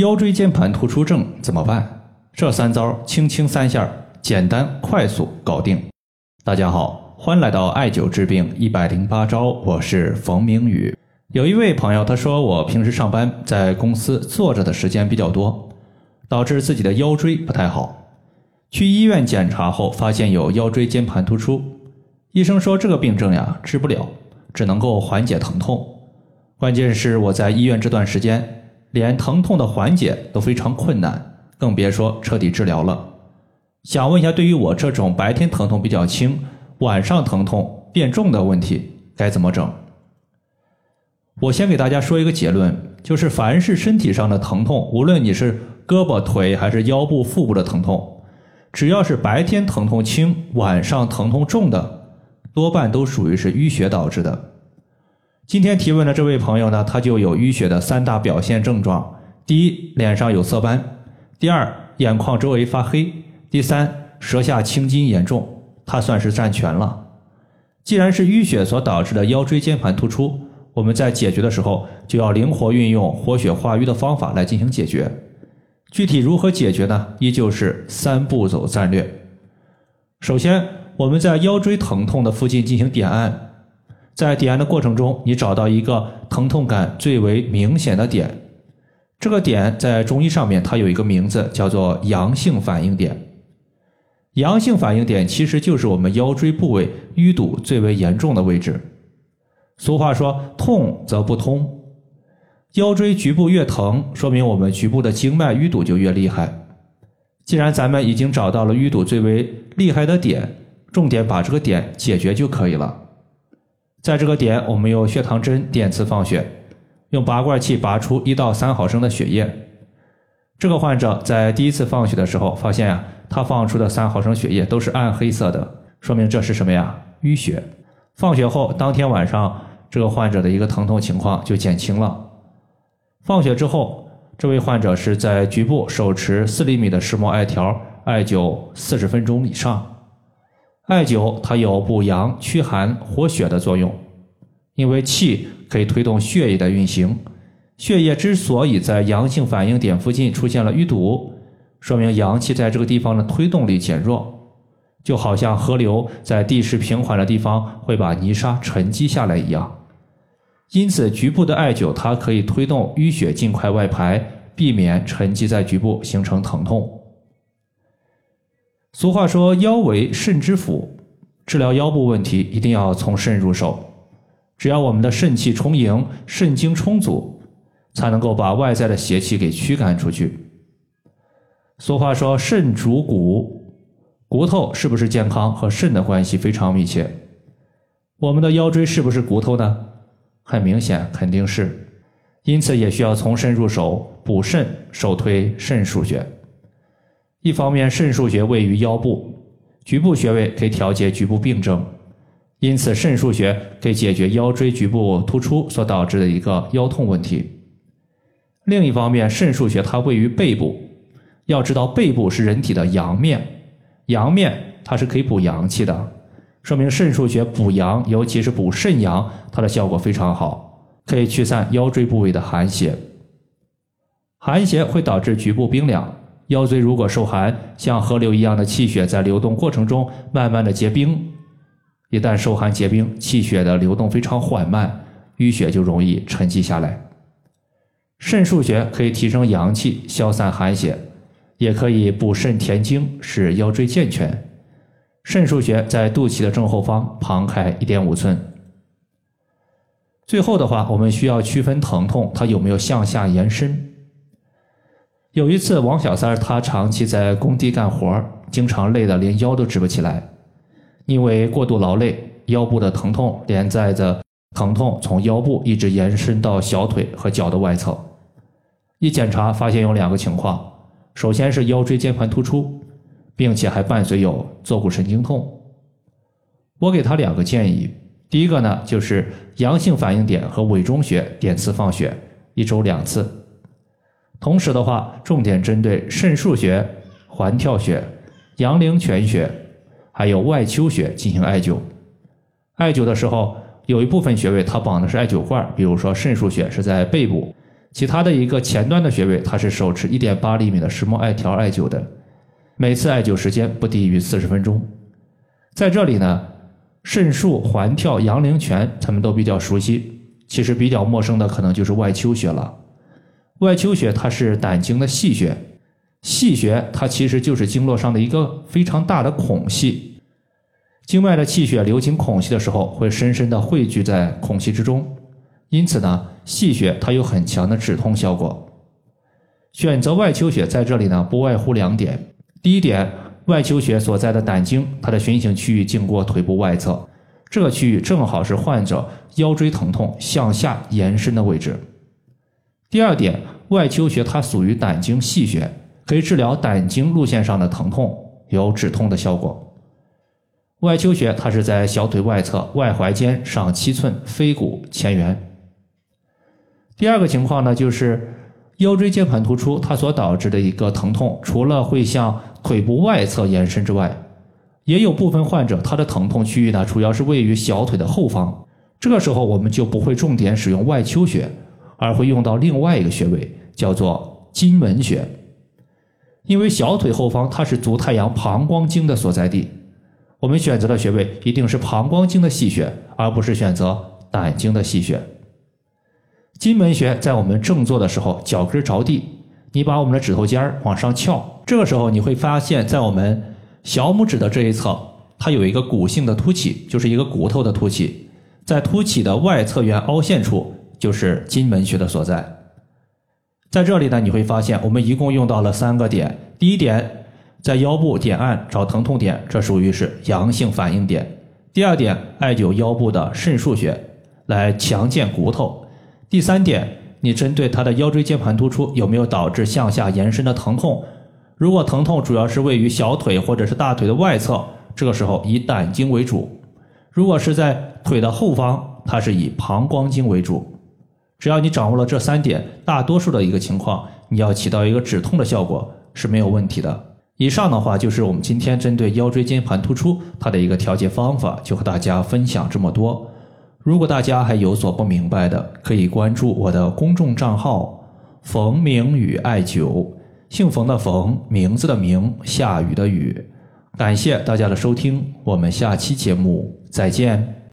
腰椎间盘突出症怎么办？这三招轻轻三下，简单快速搞定。大家好，欢迎来到艾灸治病一百零八招，我是冯明宇。有一位朋友他说，我平时上班在公司坐着的时间比较多，导致自己的腰椎不太好。去医院检查后，发现有腰椎间盘突出。医生说这个病症呀治不了，只能够缓解疼痛。关键是我在医院这段时间。连疼痛的缓解都非常困难，更别说彻底治疗了。想问一下，对于我这种白天疼痛比较轻，晚上疼痛变重的问题，该怎么整？我先给大家说一个结论，就是凡是身体上的疼痛，无论你是胳膊、腿还是腰部、腹部的疼痛，只要是白天疼痛轻，晚上疼痛重的，多半都属于是淤血导致的。今天提问的这位朋友呢，他就有淤血的三大表现症状：第一，脸上有色斑；第二，眼眶周围发黑；第三，舌下青筋严重。他算是占全了。既然是淤血所导致的腰椎间盘突出，我们在解决的时候就要灵活运用活血化瘀的方法来进行解决。具体如何解决呢？依旧是三步走战略。首先，我们在腰椎疼痛的附近进行点按。在点按的过程中，你找到一个疼痛感最为明显的点，这个点在中医上面它有一个名字，叫做阳性反应点。阳性反应点其实就是我们腰椎部位淤堵最为严重的位置。俗话说“痛则不通”，腰椎局部越疼，说明我们局部的经脉淤堵就越厉害。既然咱们已经找到了淤堵最为厉害的点，重点把这个点解决就可以了。在这个点，我们用血糖针点刺放血，用拔罐器拔出一到三毫升的血液。这个患者在第一次放血的时候，发现呀，他放出的三毫升血液都是暗黑色的，说明这是什么呀？淤血。放血后，当天晚上，这个患者的一个疼痛情况就减轻了。放血之后，这位患者是在局部手持四厘米的石墨艾条艾灸四十分钟以上。艾灸它有补阳、驱寒、活血的作用，因为气可以推动血液的运行。血液之所以在阳性反应点附近出现了淤堵，说明阳气在这个地方的推动力减弱，就好像河流在地势平缓的地方会把泥沙沉积下来一样。因此，局部的艾灸它可以推动淤血尽快外排，避免沉积在局部形成疼痛。俗话说：“腰为肾之府，治疗腰部问题一定要从肾入手。只要我们的肾气充盈，肾精充足，才能够把外在的邪气给驱赶出去。”俗话说：“肾主骨，骨头是不是健康和肾的关系非常密切。”我们的腰椎是不是骨头呢？很明显，肯定是。因此，也需要从肾入手，补肾，首推肾腧穴。一方面，肾腧穴位于腰部，局部穴位可以调节局部病症，因此肾腧穴可以解决腰椎局部突出所导致的一个腰痛问题。另一方面，肾腧穴它位于背部，要知道背部是人体的阳面，阳面它是可以补阳气的，说明肾腧穴补阳，尤其是补肾阳，它的效果非常好，可以驱散腰椎部位的寒邪。寒邪会导致局部冰凉。腰椎如果受寒，像河流一样的气血在流动过程中慢慢的结冰，一旦受寒结冰，气血的流动非常缓慢，淤血就容易沉积下来。肾腧穴可以提升阳气，消散寒邪，也可以补肾填精，使腰椎健全。肾腧穴在肚脐的正后方，旁开一点五寸。最后的话，我们需要区分疼痛它有没有向下延伸。有一次，王小三儿他长期在工地干活，经常累得连腰都直不起来。因为过度劳累，腰部的疼痛连带着疼痛从腰部一直延伸到小腿和脚的外侧。一检查发现有两个情况：首先是腰椎间盘突出，并且还伴随有坐骨神经痛。我给他两个建议，第一个呢就是阳性反应点和委中穴点刺放血，一周两次。同时的话，重点针对肾腧穴、环跳穴、阳陵泉穴，还有外丘穴进行艾灸。艾灸的时候，有一部分穴位它绑的是艾灸罐，比如说肾腧穴是在背部，其他的一个前端的穴位，它是手持一点八厘米的石墨艾条艾灸的，每次艾灸时间不低于四十分钟。在这里呢，肾腧、环跳、阳陵泉，咱们都比较熟悉，其实比较陌生的可能就是外丘穴了。外丘穴它是胆经的细穴，细穴它其实就是经络上的一个非常大的孔隙，经脉的气血流经孔隙的时候，会深深的汇聚在孔隙之中，因此呢，细穴它有很强的止痛效果。选择外丘穴在这里呢，不外乎两点。第一点，外丘穴所在的胆经，它的循行区域经过腿部外侧，这个区域正好是患者腰椎疼痛向下延伸的位置。第二点，外丘穴它属于胆经细穴，可以治疗胆经路线上的疼痛，有止痛的效果。外丘穴它是在小腿外侧外踝尖上七寸腓骨前缘。第二个情况呢，就是腰椎间盘突出它所导致的一个疼痛，除了会向腿部外侧延伸之外，也有部分患者他的疼痛区域呢，主要是位于小腿的后方。这个时候我们就不会重点使用外丘穴。而会用到另外一个穴位，叫做金门穴。因为小腿后方它是足太阳膀胱经的所在地，我们选择的穴位一定是膀胱经的细穴，而不是选择胆经的细穴。金门穴在我们正坐的时候，脚跟着地，你把我们的指头尖往上翘，这个时候你会发现在我们小拇指的这一侧，它有一个骨性的凸起，就是一个骨头的凸起，在凸起的外侧缘凹陷处。就是金门穴的所在，在这里呢，你会发现我们一共用到了三个点。第一点，在腰部点按找疼痛点，这属于是阳性反应点。第二点，艾灸腰部的肾腧穴来强健骨头。第三点，你针对他的腰椎间盘突出有没有导致向下延伸的疼痛？如果疼痛主要是位于小腿或者是大腿的外侧，这个时候以胆经为主；如果是在腿的后方，它是以膀胱经为主。只要你掌握了这三点，大多数的一个情况，你要起到一个止痛的效果是没有问题的。以上的话就是我们今天针对腰椎间盘突出它的一个调节方法，就和大家分享这么多。如果大家还有所不明白的，可以关注我的公众账号“冯明宇艾灸”，姓冯的冯，名字的名，下雨的雨。感谢大家的收听，我们下期节目再见。